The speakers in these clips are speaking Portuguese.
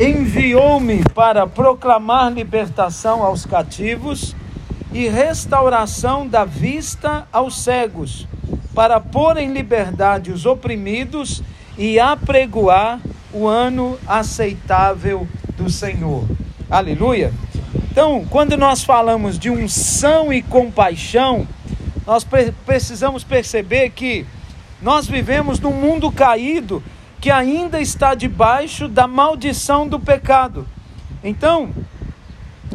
enviou-me para proclamar libertação aos cativos e restauração da vista aos cegos, para pôr em liberdade os oprimidos e apregoar o ano aceitável do Senhor. Aleluia. Então, quando nós falamos de unção e compaixão, nós precisamos perceber que nós vivemos num mundo caído que ainda está debaixo da maldição do pecado. Então,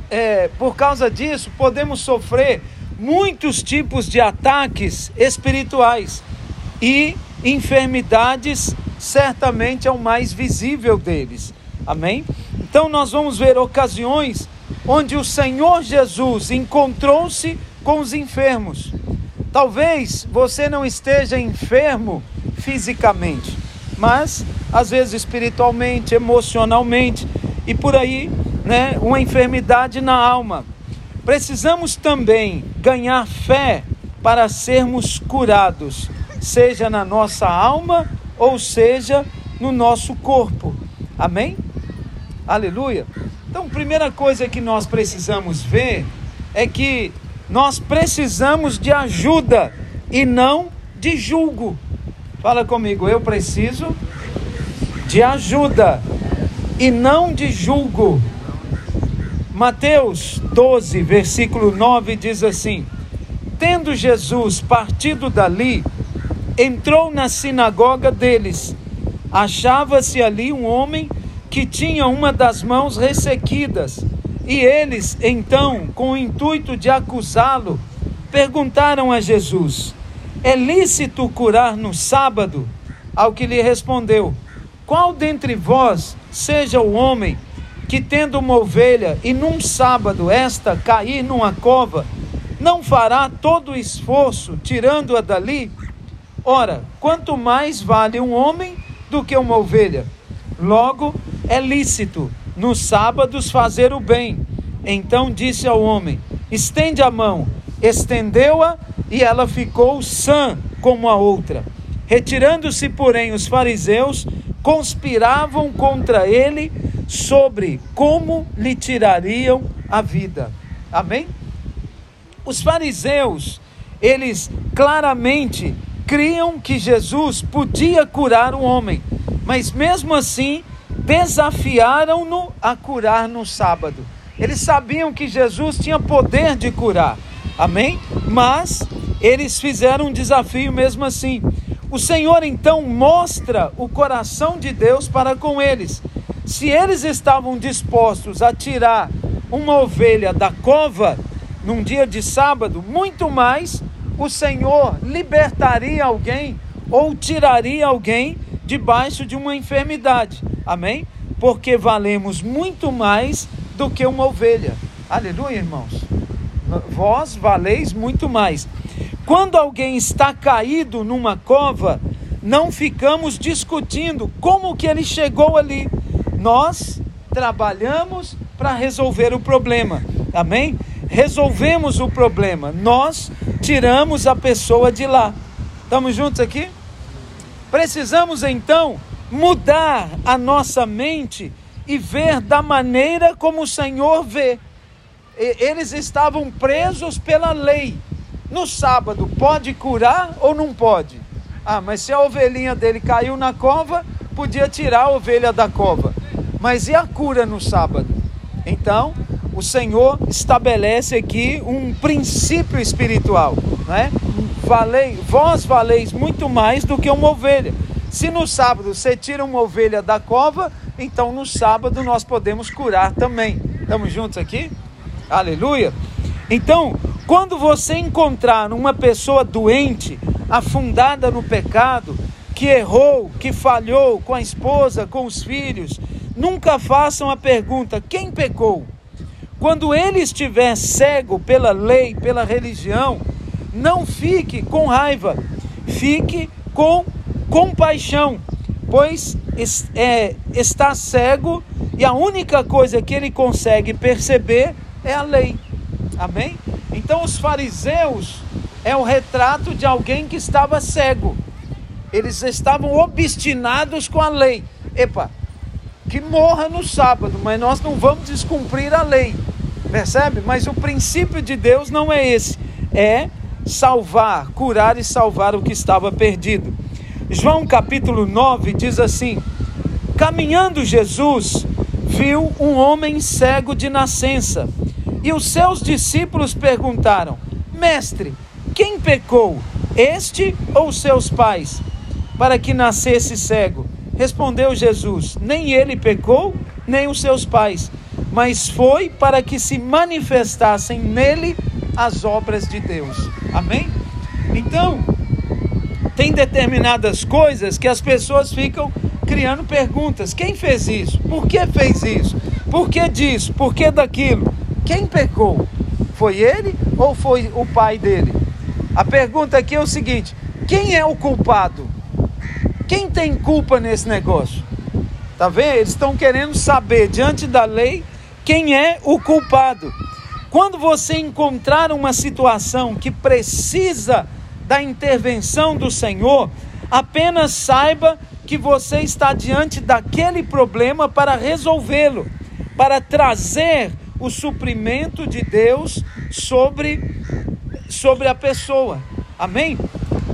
é, por causa disso, podemos sofrer muitos tipos de ataques espirituais e enfermidades, certamente é o mais visível deles. Amém? Então, nós vamos ver ocasiões onde o Senhor Jesus encontrou-se com os enfermos. Talvez você não esteja enfermo fisicamente, mas às vezes espiritualmente, emocionalmente e por aí, né, uma enfermidade na alma. Precisamos também ganhar fé para sermos curados, seja na nossa alma ou seja no nosso corpo. Amém? Aleluia. Então, primeira coisa que nós precisamos ver é que nós precisamos de ajuda e não de julgo. Fala comigo, eu preciso de ajuda e não de julgo. Mateus 12, versículo 9 diz assim: Tendo Jesus partido dali, entrou na sinagoga deles. Achava-se ali um homem que tinha uma das mãos ressequidas. E eles, então, com o intuito de acusá-lo, perguntaram a Jesus: é lícito curar no sábado? Ao que lhe respondeu: Qual dentre vós seja o homem que, tendo uma ovelha e num sábado esta cair numa cova, não fará todo o esforço tirando-a dali? Ora, quanto mais vale um homem do que uma ovelha? Logo, é lícito nos sábados fazer o bem. Então disse ao homem: Estende a mão. Estendeu-a e ela ficou sã como a outra. Retirando-se, porém, os fariseus conspiravam contra ele sobre como lhe tirariam a vida. Amém? Os fariseus, eles claramente criam que Jesus podia curar o homem, mas mesmo assim desafiaram-no a curar no sábado. Eles sabiam que Jesus tinha poder de curar. Amém? Mas eles fizeram um desafio mesmo assim. O Senhor então mostra o coração de Deus para com eles. Se eles estavam dispostos a tirar uma ovelha da cova num dia de sábado, muito mais o Senhor libertaria alguém ou tiraria alguém debaixo de uma enfermidade. Amém? Porque valemos muito mais do que uma ovelha. Aleluia, irmãos vós valeis muito mais. Quando alguém está caído numa cova, não ficamos discutindo como que ele chegou ali. Nós trabalhamos para resolver o problema. Amém? Resolvemos o problema. Nós tiramos a pessoa de lá. Estamos juntos aqui? Precisamos então mudar a nossa mente e ver da maneira como o Senhor vê eles estavam presos pela lei. No sábado, pode curar ou não pode? Ah, mas se a ovelhinha dele caiu na cova, podia tirar a ovelha da cova. Mas e a cura no sábado? Então, o Senhor estabelece aqui um princípio espiritual, né? Valei, vós valeis muito mais do que uma ovelha. Se no sábado você tira uma ovelha da cova, então no sábado nós podemos curar também. Estamos juntos aqui? Aleluia. Então, quando você encontrar uma pessoa doente, afundada no pecado, que errou, que falhou com a esposa, com os filhos, nunca façam a pergunta: quem pecou? Quando ele estiver cego pela lei, pela religião, não fique com raiva, fique com compaixão, pois é, está cego e a única coisa que ele consegue perceber é a lei. Amém? Então os fariseus é o retrato de alguém que estava cego. Eles estavam obstinados com a lei. Epa, que morra no sábado, mas nós não vamos descumprir a lei. Percebe? Mas o princípio de Deus não é esse, é salvar, curar e salvar o que estava perdido. João capítulo 9 diz assim: Caminhando Jesus, viu um homem cego de nascença, e os seus discípulos perguntaram: Mestre, quem pecou, este ou seus pais, para que nascesse cego? Respondeu Jesus: Nem ele pecou, nem os seus pais, mas foi para que se manifestassem nele as obras de Deus. Amém? Então, tem determinadas coisas que as pessoas ficam criando perguntas. Quem fez isso? Por que fez isso? Por que disso? Por que daquilo? Quem pecou? Foi ele ou foi o pai dele? A pergunta aqui é o seguinte: quem é o culpado? Quem tem culpa nesse negócio? Tá vendo? Eles estão querendo saber diante da lei quem é o culpado. Quando você encontrar uma situação que precisa da intervenção do Senhor, apenas saiba que você está diante daquele problema para resolvê-lo, para trazer o suprimento de Deus sobre, sobre a pessoa. Amém?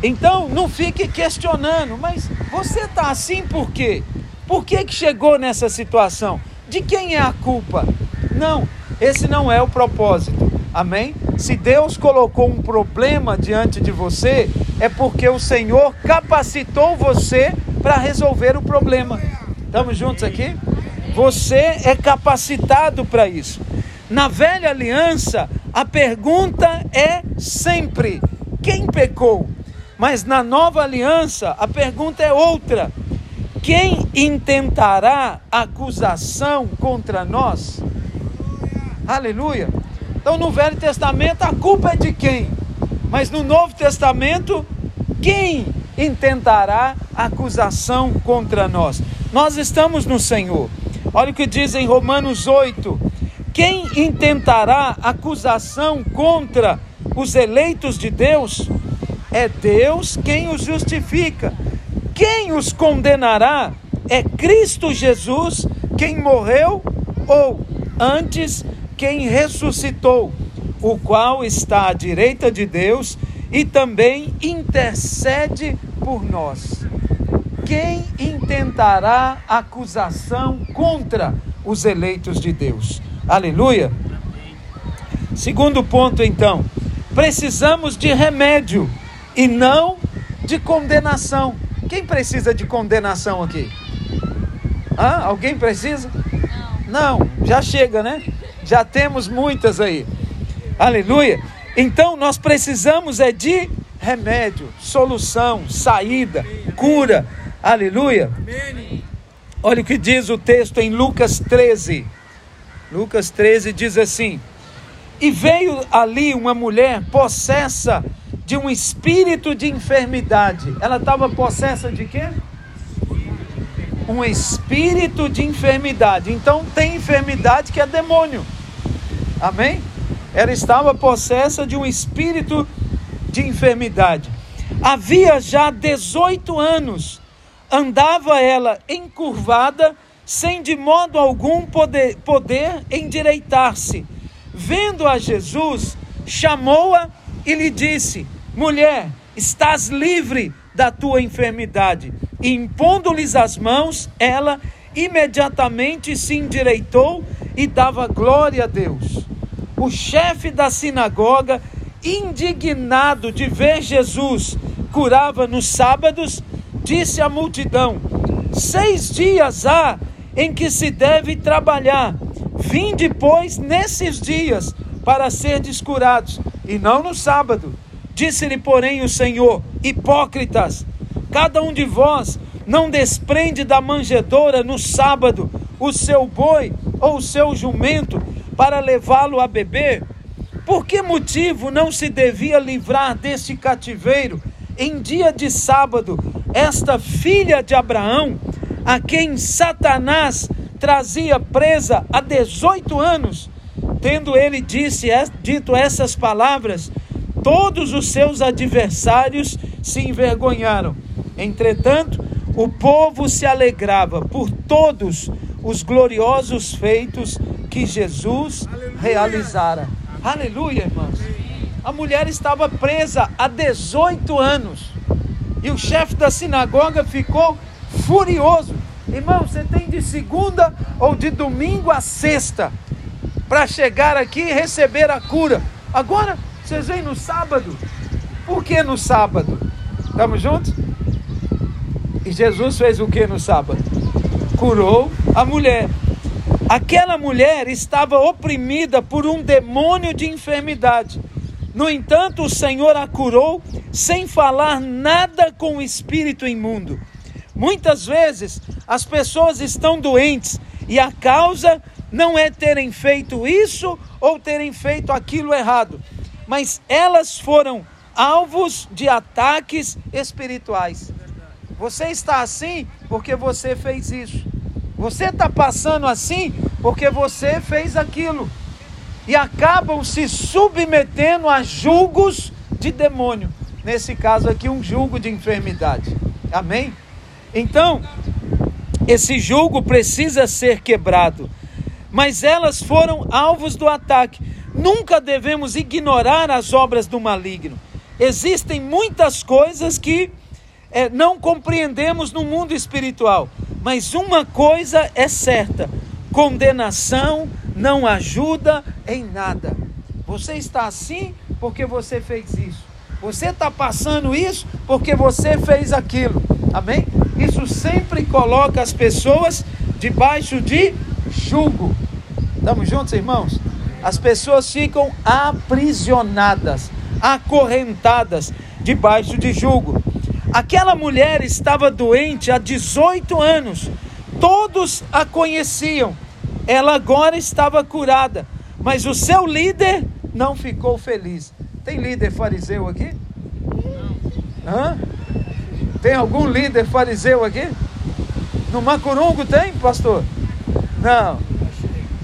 Então não fique questionando, mas você está assim por quê? Por que, que chegou nessa situação? De quem é a culpa? Não, esse não é o propósito. Amém? Se Deus colocou um problema diante de você, é porque o Senhor capacitou você para resolver o problema. Estamos juntos aqui? Você é capacitado para isso. Na velha aliança, a pergunta é sempre: quem pecou? Mas na nova aliança, a pergunta é outra: quem intentará acusação contra nós? Aleluia. Então no Velho Testamento a culpa é de quem? Mas no Novo Testamento, quem intentará acusação contra nós? Nós estamos no Senhor. Olha o que diz em Romanos 8: quem intentará acusação contra os eleitos de Deus? É Deus quem os justifica. Quem os condenará? É Cristo Jesus quem morreu ou antes quem ressuscitou, o qual está à direita de Deus e também intercede por nós. Quem intentará acusação contra os eleitos de Deus? Aleluia. Segundo ponto, então, precisamos de remédio e não de condenação. Quem precisa de condenação aqui? Hã? Alguém precisa? Não. Não, já chega, né? Já temos muitas aí. Aleluia. Então nós precisamos é de remédio, solução, saída, cura. Aleluia. Olha o que diz o texto em Lucas 13. Lucas 13 diz assim: E veio ali uma mulher possessa de um espírito de enfermidade. Ela estava possessa de quê? um espírito de enfermidade. Então tem enfermidade que é demônio. Amém? Ela estava possessa de um espírito de enfermidade. Havia já 18 anos. Andava ela encurvada, sem de modo algum poder, poder endireitar-se. Vendo a Jesus, chamou-a e lhe disse: Mulher, estás livre da tua enfermidade. E impondo-lhes as mãos, ela imediatamente se endireitou e dava glória a Deus. O chefe da sinagoga, indignado de ver Jesus curava nos sábados, disse à multidão: Seis dias há em que se deve trabalhar. Vim depois nesses dias para ser descurados, e não no sábado. Disse-lhe, porém, o Senhor: Hipócritas, cada um de vós não desprende da manjedoura no sábado o seu boi ou o seu jumento para levá-lo a beber? Por que motivo não se devia livrar deste cativeiro em dia de sábado esta filha de Abraão, a quem Satanás trazia presa há 18 anos? Tendo ele disse, dito essas palavras, todos os seus adversários se envergonharam. Entretanto, o povo se alegrava por todos os gloriosos feitos que Jesus Aleluia. realizara. Aleluia, irmãos. A mulher estava presa há 18 anos. E o chefe da sinagoga ficou furioso. Irmão, você tem de segunda ou de domingo a sexta para chegar aqui e receber a cura. Agora, vocês vêm no sábado. Por que no sábado? Estamos juntos? E Jesus fez o que no sábado? Curou a mulher. Aquela mulher estava oprimida por um demônio de enfermidade. No entanto, o Senhor a curou sem falar nada com o espírito imundo. Muitas vezes as pessoas estão doentes e a causa não é terem feito isso ou terem feito aquilo errado, mas elas foram alvos de ataques espirituais. Você está assim porque você fez isso. Você está passando assim porque você fez aquilo. E acabam se submetendo a julgos de demônio. Nesse caso aqui, um julgo de enfermidade. Amém? Então, esse julgo precisa ser quebrado. Mas elas foram alvos do ataque. Nunca devemos ignorar as obras do maligno. Existem muitas coisas que é, não compreendemos no mundo espiritual, mas uma coisa é certa: condenação não ajuda em nada. Você está assim porque você fez isso. Você está passando isso porque você fez aquilo. Amém? Isso sempre coloca as pessoas debaixo de julgo. Estamos juntos, irmãos? As pessoas ficam aprisionadas, acorrentadas debaixo de julgo. Aquela mulher estava doente há 18 anos. Todos a conheciam. Ela agora estava curada, mas o seu líder não ficou feliz. Tem líder fariseu aqui? Não. Hã? Tem algum líder fariseu aqui? No Macurungo tem, pastor? Não.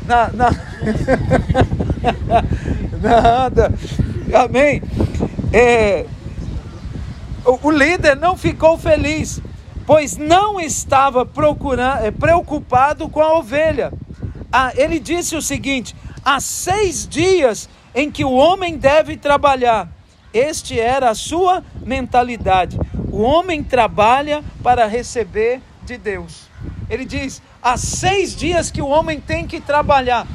Na, na... Nada. Amém. É, o, líder não ficou feliz, pois não estava procurando, é, preocupado com a ovelha. Ah, ele disse o seguinte: há seis dias em que o homem deve trabalhar. Este era a sua mentalidade. O homem trabalha para receber de Deus. Ele diz: há seis dias que o homem tem que trabalhar.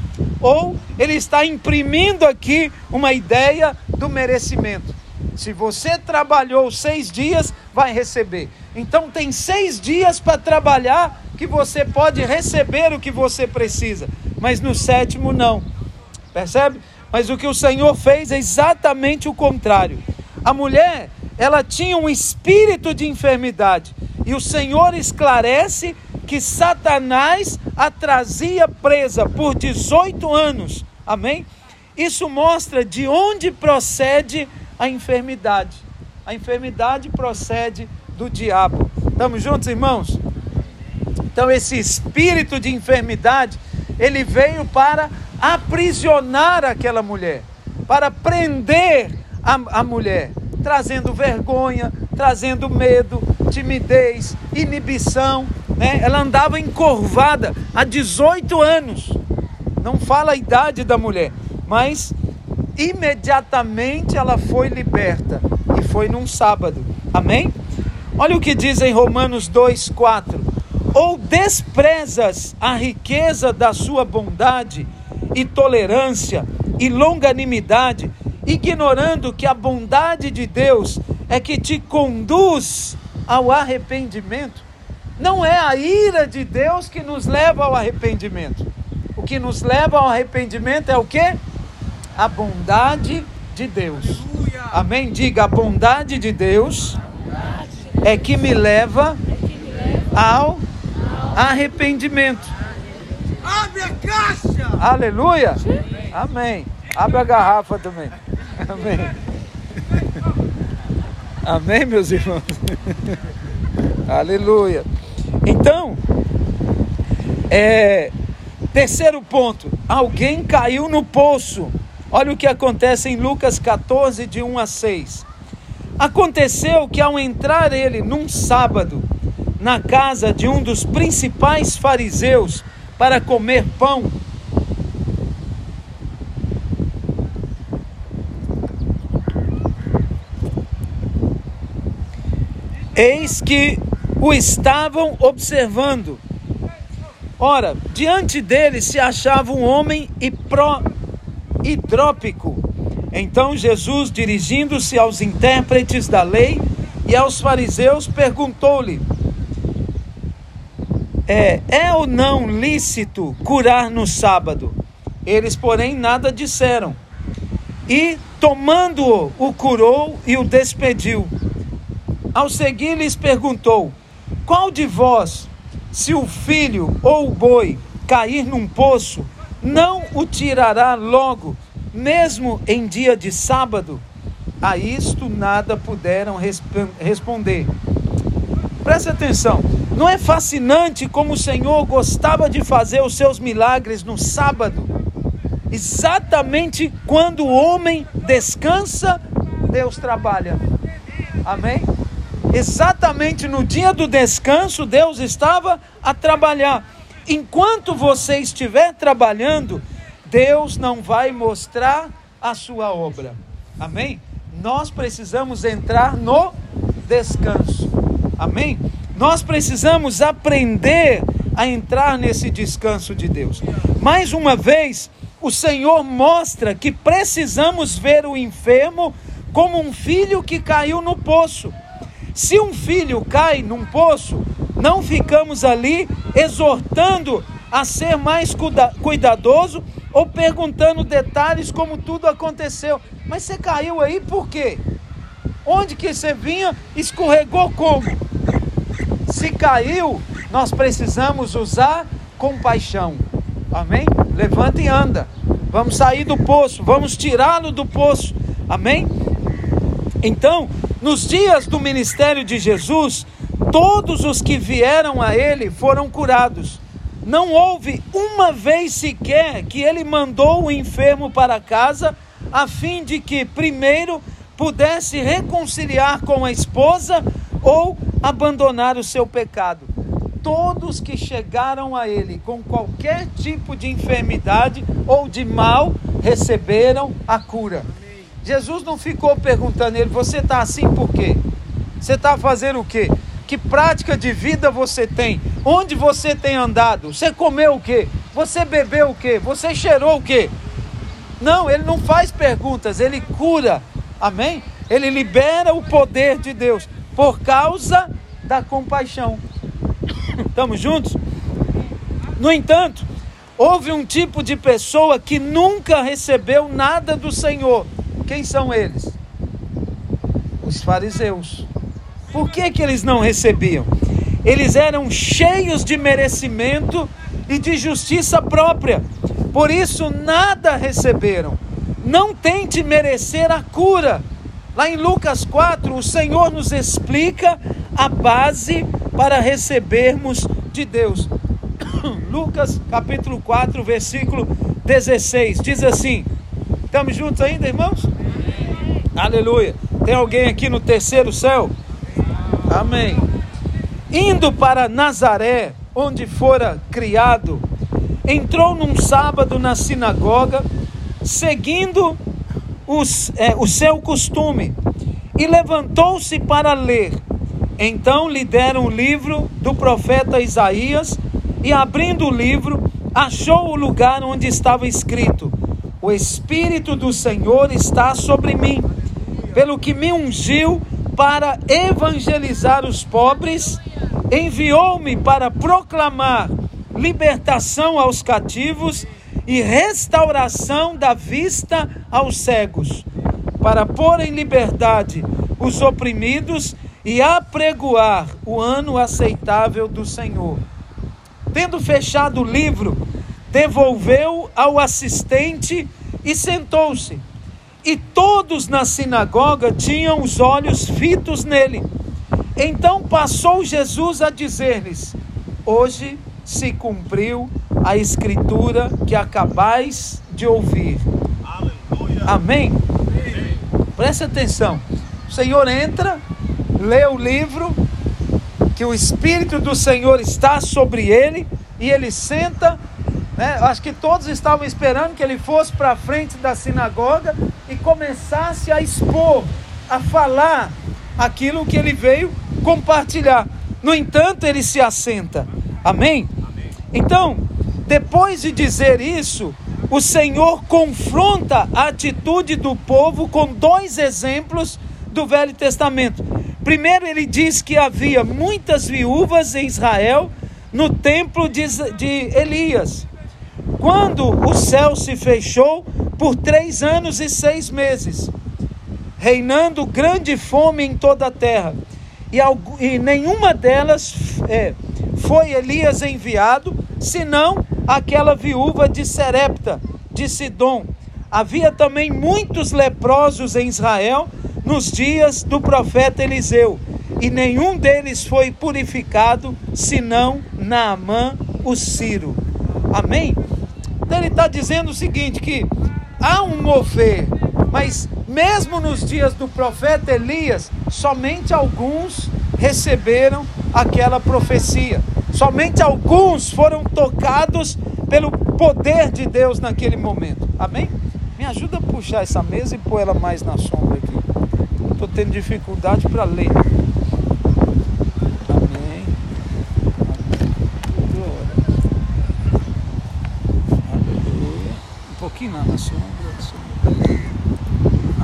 Ou ele está imprimindo aqui uma ideia do merecimento. Se você trabalhou seis dias, vai receber. Então tem seis dias para trabalhar que você pode receber o que você precisa. Mas no sétimo não. Percebe? Mas o que o Senhor fez é exatamente o contrário. A mulher, ela tinha um espírito de enfermidade. E o Senhor esclarece que Satanás a trazia presa por 18 anos. Amém? Isso mostra de onde procede a enfermidade. A enfermidade procede do diabo. Estamos juntos, irmãos? Então, esse espírito de enfermidade, ele veio para aprisionar aquela mulher, para prender a, a mulher, trazendo vergonha, trazendo medo, timidez, inibição. Né? Ela andava encurvada há 18 anos. Não fala a idade da mulher, mas imediatamente ela foi liberta e foi num sábado. Amém? Olha o que diz em Romanos 2:4. Ou desprezas a riqueza da sua bondade e tolerância e longanimidade, ignorando que a bondade de Deus é que te conduz ao arrependimento. Não é a ira de Deus que nos leva ao arrependimento. O que nos leva ao arrependimento é o que? a bondade de Deus. Amém? Diga: a bondade de Deus é que me leva ao arrependimento. Abre a caixa! Aleluia! Amém. Abre a garrafa também. Amém. Amém, meus irmãos. Aleluia. Então, é, terceiro ponto: alguém caiu no poço. Olha o que acontece em Lucas 14, de 1 a 6. Aconteceu que ao entrar ele num sábado na casa de um dos principais fariseus para comer pão. Eis que o estavam observando. Ora, diante dele se achava um homem hidrópico. Então Jesus, dirigindo-se aos intérpretes da lei e aos fariseus, perguntou-lhe: é, é ou não lícito curar no sábado? Eles, porém, nada disseram. E, tomando-o, o curou e o despediu. Ao seguir, lhes perguntou: Qual de vós, se o filho ou o boi cair num poço, não o tirará logo, mesmo em dia de sábado? A isto nada puderam resp responder. Preste atenção, não é fascinante como o Senhor gostava de fazer os seus milagres no sábado? Exatamente quando o homem descansa, Deus trabalha. Amém? Exatamente no dia do descanso, Deus estava a trabalhar. Enquanto você estiver trabalhando, Deus não vai mostrar a sua obra. Amém? Nós precisamos entrar no descanso. Amém? Nós precisamos aprender a entrar nesse descanso de Deus. Mais uma vez, o Senhor mostra que precisamos ver o enfermo como um filho que caiu no poço. Se um filho cai num poço, não ficamos ali exortando a ser mais cuidadoso ou perguntando detalhes como tudo aconteceu. Mas você caiu aí por quê? Onde que você vinha? Escorregou como? Se caiu, nós precisamos usar compaixão. Amém? Levanta e anda. Vamos sair do poço, vamos tirá-lo do poço. Amém? Então, nos dias do ministério de Jesus, todos os que vieram a ele foram curados. Não houve uma vez sequer que ele mandou o enfermo para casa, a fim de que, primeiro, pudesse reconciliar com a esposa ou abandonar o seu pecado. Todos que chegaram a ele com qualquer tipo de enfermidade ou de mal receberam a cura. Jesus não ficou perguntando a ele: você está assim por quê? Você está fazendo o quê? Que prática de vida você tem? Onde você tem andado? Você comeu o quê? Você bebeu o quê? Você cheirou o quê? Não, ele não faz perguntas, ele cura. Amém? Ele libera o poder de Deus por causa da compaixão. Estamos juntos? No entanto, houve um tipo de pessoa que nunca recebeu nada do Senhor quem são eles? Os fariseus. Por que, que eles não recebiam? Eles eram cheios de merecimento e de justiça própria, por isso nada receberam. Não tente merecer a cura. Lá em Lucas 4, o Senhor nos explica a base para recebermos de Deus. Lucas capítulo 4, versículo 16, diz assim: Estamos juntos ainda, irmãos? Aleluia. Tem alguém aqui no terceiro céu? Amém. Indo para Nazaré, onde fora criado, entrou num sábado na sinagoga, seguindo os, é, o seu costume, e levantou-se para ler. Então lhe deram o livro do profeta Isaías, e abrindo o livro, achou o lugar onde estava escrito: o Espírito do Senhor está sobre mim, pelo que me ungiu para evangelizar os pobres, enviou-me para proclamar libertação aos cativos e restauração da vista aos cegos, para pôr em liberdade os oprimidos e apregoar o ano aceitável do Senhor. Tendo fechado o livro, devolveu ao assistente e sentou-se. E todos na sinagoga tinham os olhos fitos nele. Então passou Jesus a dizer-lhes: Hoje se cumpriu a escritura que acabais de ouvir. Amém? Amém? Preste atenção. O Senhor entra, lê o livro, que o Espírito do Senhor está sobre ele, e ele senta Né? Acho que todos estavam esperando que ele fosse para a frente da sinagoga e começasse a expor, a falar aquilo que ele veio compartilhar. No entanto, ele se assenta. Amém? Então, depois de dizer isso, o Senhor confronta a atitude do povo com dois exemplos do Velho Testamento. Primeiro, ele diz que havia muitas viúvas em Israel no templo de, Elias. Quando o céu se fechou por três anos e seis meses, reinando grande fome em toda a terra, e, e nenhuma delas é, foi Elias enviado, senão aquela viúva de Serepta, de Sidom. Havia também muitos leprosos em Israel nos dias do profeta Eliseu, e nenhum deles foi purificado, senão Naamã, o Ciro. Amém? Então ele está dizendo o seguinte: que há um mover, mas mesmo nos dias do profeta Elias, somente alguns receberam aquela profecia. Somente alguns foram tocados pelo poder de Deus naquele momento. Amém? Me ajuda a puxar essa mesa e pôr ela mais na sombra aqui. Estou tendo dificuldade para ler. Amém. Glória. Aleluia. Um pouquinho lá na sombra.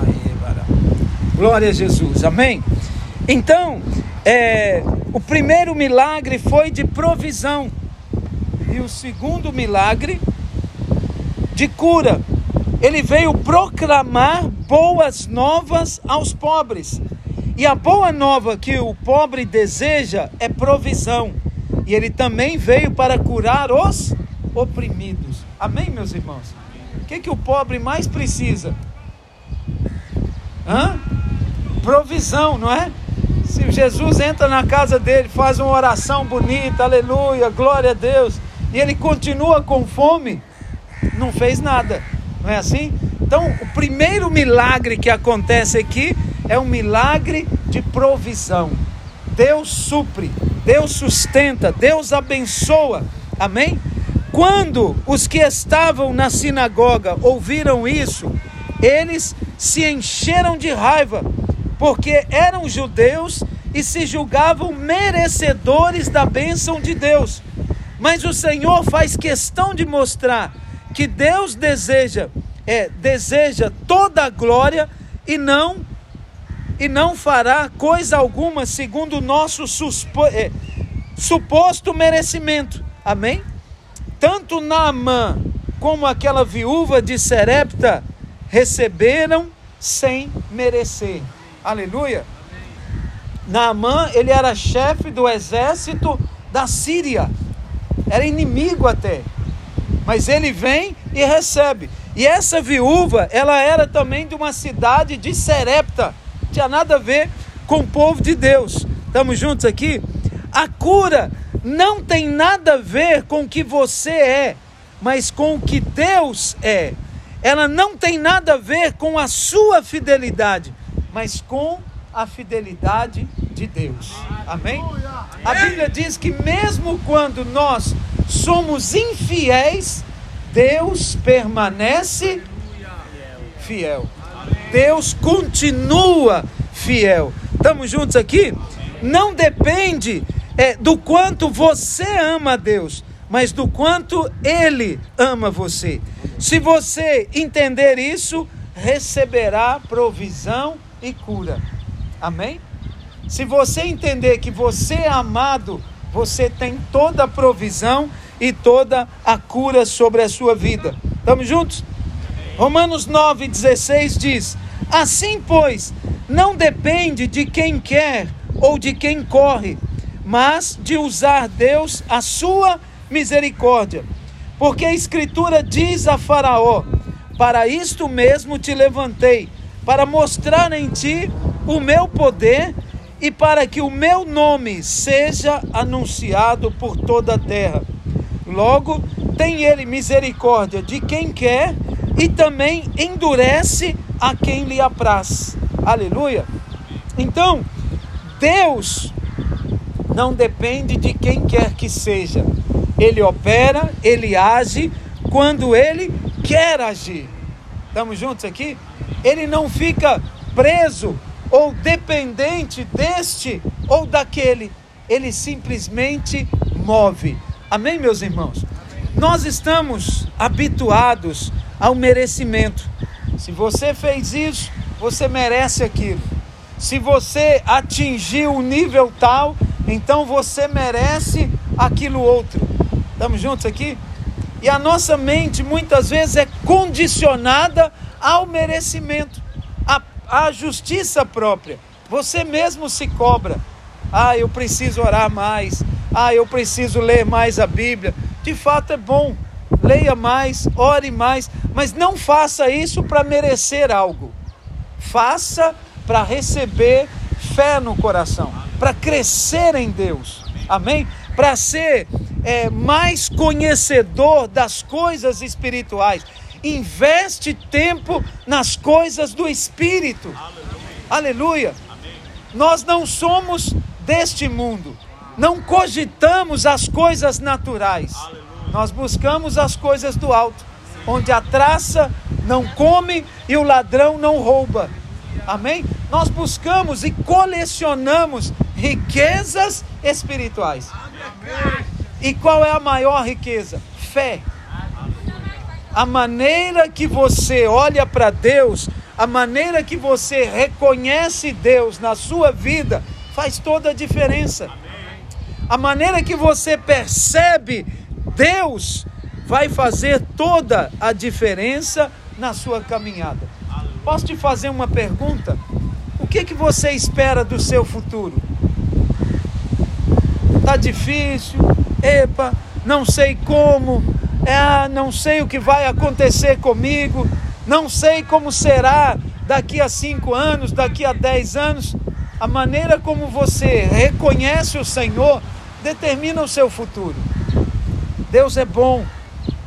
Aí, varão. Glória a Jesus. Amém. Então, é, o primeiro milagre foi de provisão. E o segundo milagre de cura. Ele veio proclamar boas novas aos pobres. E a boa nova que o pobre deseja é provisão. E ele também veio para curar os oprimidos. Amém, meus irmãos? O que, que o pobre mais precisa? Hã? Provisão, não é? Se Jesus entra na casa dele, faz uma oração bonita, aleluia, glória a Deus, e ele continua com fome, não fez nada, não é assim? Então, o primeiro milagre que acontece aqui é um milagre de provisão. Deus supre, Deus sustenta, Deus abençoa. Amém? Quando os que estavam na sinagoga ouviram isso, eles se encheram de raiva porque eram judeus e se julgavam merecedores da bênção de Deus. Mas o Senhor faz questão de mostrar que Deus deseja é, deseja toda a glória e não e não fará coisa alguma segundo o nosso suspo, é, suposto merecimento. Amém? Tanto Naamã como aquela viúva de Serepta receberam sem merecer. Aleluia. Naamã, ele era chefe do exército da Síria. Era inimigo até. Mas ele vem e recebe. E essa viúva, ela era também de uma cidade de Serepta. Tinha nada a ver com o povo de Deus. Estamos juntos aqui? A cura não tem nada a ver com o que você é, mas com o que Deus é. Ela não tem nada a ver com a sua fidelidade, mas com a fidelidade de Deus. Amém? A Bíblia diz que mesmo quando nós somos infiéis, Deus permanece fiel. Deus continua fiel. Estamos juntos aqui? Não depende é, do quanto você ama a Deus, mas do quanto Ele ama você. Se você entender isso, receberá provisão e cura. Amém? Se você entender que você é amado, você tem toda a provisão e toda a cura sobre a sua vida. Estamos juntos? Romanos 9,16 diz: Assim, pois, não depende de quem quer ou de quem corre, mas de usar Deus a sua misericórdia. Porque a Escritura diz a Faraó: Para isto mesmo te levantei, para mostrar em ti o meu poder e para que o meu nome seja anunciado por toda a terra. Logo, tem ele misericórdia de quem quer e também endurece a quem lhe apraz. Aleluia. Então, Deus não depende de quem quer que seja. Ele opera, ele age quando ele quer agir. Estamos juntos aqui? Ele não fica preso ou dependente deste ou daquele. Ele simplesmente move. Amém, meus irmãos? Nós estamos habituados ao merecimento. Se você fez isso, você merece aquilo. Se você atingiu o nível tal, então você merece aquilo outro. Estamos juntos aqui? E a nossa mente muitas vezes é condicionada ao merecimento, à, à justiça própria. Você mesmo se cobra. Ah, eu preciso orar mais. Ah, eu preciso ler mais a Bíblia. De fato é bom. Leia mais, ore mais, mas não faça isso para merecer algo. Faça para receber fé no coração, para crescer em Deus. Amém? Para ser é, mais conhecedor das coisas espirituais. Investe tempo nas coisas do Espírito. Aleluia. Aleluia. Nós não somos deste mundo. Não cogitamos as coisas naturais. Aleluia. Nós buscamos as coisas do alto, onde a traça não come e o ladrão não rouba. Amém? Nós buscamos e colecionamos riquezas espirituais. E qual é a maior riqueza? Fé. A maneira que você olha para Deus, a maneira que você reconhece Deus na sua vida, faz toda a diferença. A maneira que você percebe Deus vai fazer toda a diferença na sua caminhada. Posso te fazer uma pergunta? O que que você espera do seu futuro? Tá difícil? Epa, não sei como. É, não sei o que vai acontecer comigo. Não sei como será daqui a cinco anos, daqui a dez anos. A maneira como você reconhece o Senhor determina o seu futuro. Deus é bom,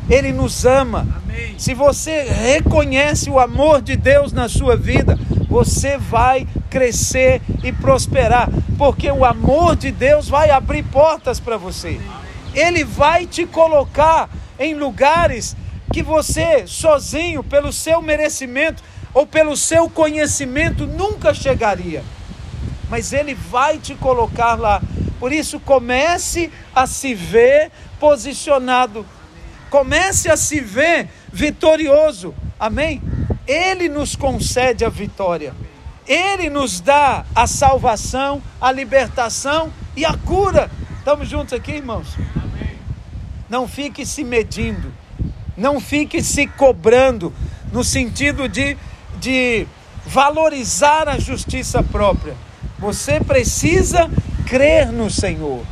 Ele nos ama. Amém. Se você reconhece o amor de Deus na sua vida, você vai crescer e prosperar, porque o amor de Deus vai abrir portas para você. Ele vai te colocar em lugares que você, sozinho, pelo seu merecimento ou pelo seu conhecimento, nunca chegaria. Mas Ele vai te colocar lá. Por isso, comece a se ver posicionado. Comece a se ver vitorioso. Amém? Ele nos concede a vitória. Ele nos dá a salvação, a libertação e a cura. Estamos juntos aqui, irmãos? Não fique se medindo. Não fique se cobrando no sentido de, de valorizar a justiça própria. Você precisa crer no Senhor.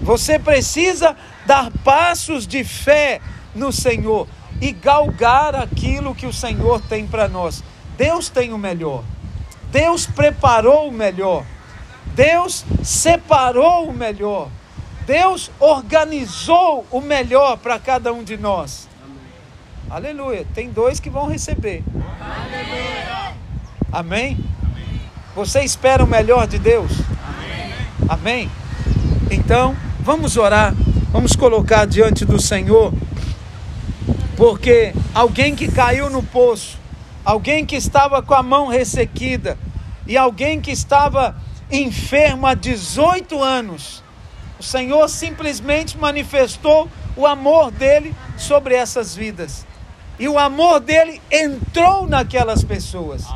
Você precisa dar passos de fé no Senhor e galgar aquilo que o Senhor tem para nós. Deus tem o melhor. Deus preparou o melhor. Deus separou o melhor. Deus organizou o melhor para cada um de nós. Amém. Aleluia. Tem dois que vão receber. Aleluia. Amém? Você espera o melhor de Deus? Amém? Amém? Então, vamos orar. Vamos colocar diante do Senhor, porque alguém que caiu no poço, alguém que estava com a mão ressequida e alguém que estava enfermo há 18 anos, o Senhor simplesmente manifestou o amor dele sobre essas vidas. E o amor dele entrou naquelas pessoas.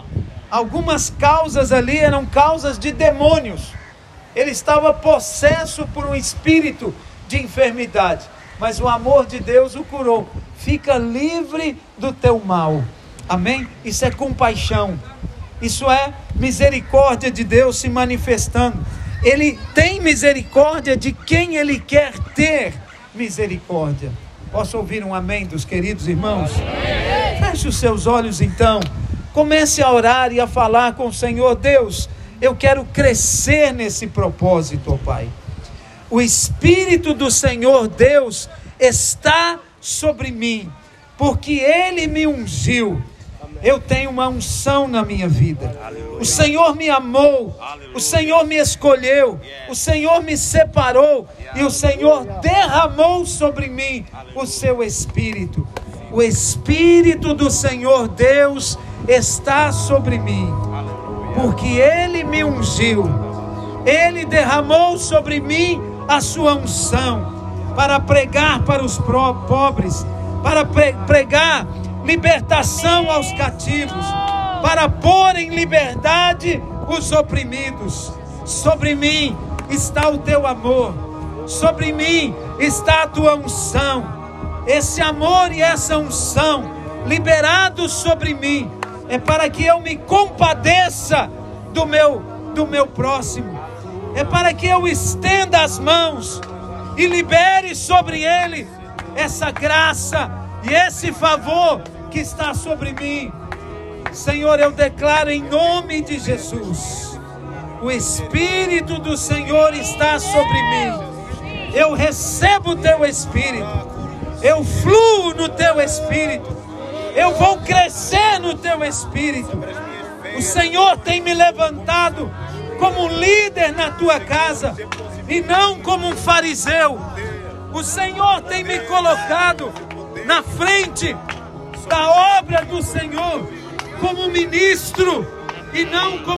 Algumas causas ali eram causas de demônios. Ele estava possesso por um espírito de enfermidade, mas o amor de Deus o curou. Fica livre do teu mal. Amém? Isso é compaixão. Isso é misericórdia de Deus se manifestando. Ele tem misericórdia de quem ele quer ter misericórdia. Posso ouvir um amém dos queridos irmãos? Feche os seus olhos então. Comece a orar e a falar com o Senhor Deus. Eu quero crescer nesse propósito, ó Pai o Espírito do Senhor Deus está sobre mim, porque Ele me ungiu. Eu tenho uma unção na minha vida. O Senhor me amou, o Senhor me escolheu, o Senhor me separou. E o Senhor derramou sobre mim o seu Espírito. O Espírito do Senhor Deus está sobre mim, porque Ele me ungiu, Ele derramou sobre mim a sua unção para pregar para os pobres, para pregar libertação aos cativos, para pôr em liberdade os oprimidos. Sobre mim está o teu amor, sobre mim está a tua unção. Esse amor e essa unção liberados sobre mim é para que eu me compadeça do meu do meu próximo. É para que eu estenda as mãos e libere sobre ele essa graça e esse favor que está sobre mim. Senhor, eu declaro em nome de Jesus: o Espírito do Senhor está sobre mim. Eu recebo o teu Espírito, eu fluo no teu Espírito, eu vou crescer no teu Espírito. O Senhor tem me levantado como líder na tua casa e não como um fariseu. O Senhor tem me colocado na frente da obra do Senhor como ministro e não como